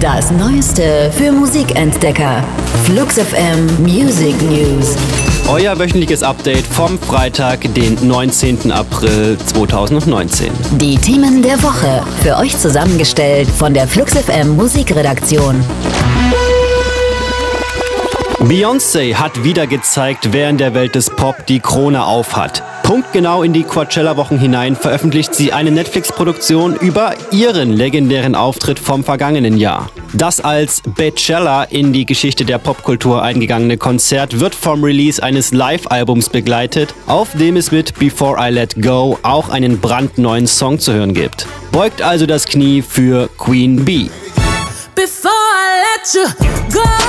Das Neueste für Musikentdecker. Flux FM Music News. Euer wöchentliches Update vom Freitag, den 19. April 2019. Die Themen der Woche. Für euch zusammengestellt von der Flux FM Musikredaktion. Beyoncé hat wieder gezeigt, wer in der Welt des Pop die Krone aufhat. Punktgenau in die Coachella-Wochen hinein veröffentlicht sie eine Netflix-Produktion über ihren legendären Auftritt vom vergangenen Jahr. Das als Bachelor in die Geschichte der Popkultur eingegangene Konzert wird vom Release eines Live-Albums begleitet, auf dem es mit Before I Let Go auch einen brandneuen Song zu hören gibt. Beugt also das Knie für Queen Bee. Before I let you go.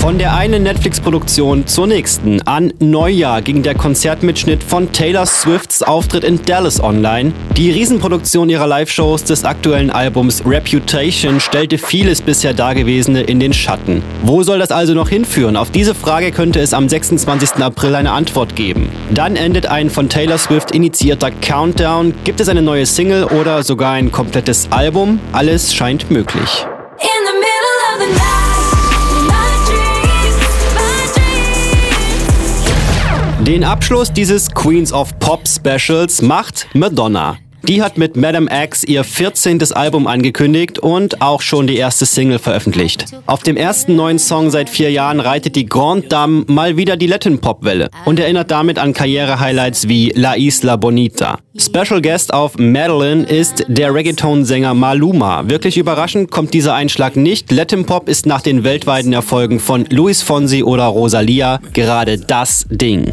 Von der einen Netflix-Produktion zur nächsten. An Neujahr ging der Konzertmitschnitt von Taylor Swifts Auftritt in Dallas online. Die Riesenproduktion ihrer Live-Shows des aktuellen Albums Reputation stellte vieles bisher Dagewesene in den Schatten. Wo soll das also noch hinführen? Auf diese Frage könnte es am 26. April eine Antwort geben. Dann endet ein von Taylor Swift initiierter Countdown. Gibt es eine neue Single oder sogar ein komplettes Album? Alles scheint möglich. Den Abschluss dieses Queens of Pop Specials macht Madonna. Die hat mit Madame X ihr 14. Album angekündigt und auch schon die erste Single veröffentlicht. Auf dem ersten neuen Song seit vier Jahren reitet die Grande Dame mal wieder die Latin-Pop-Welle und erinnert damit an Karriere-Highlights wie La Isla Bonita. Special Guest auf Madeline ist der Reggaeton-Sänger Maluma. Wirklich überraschend kommt dieser Einschlag nicht. Latin Pop ist nach den weltweiten Erfolgen von Luis Fonsi oder Rosalia gerade das Ding.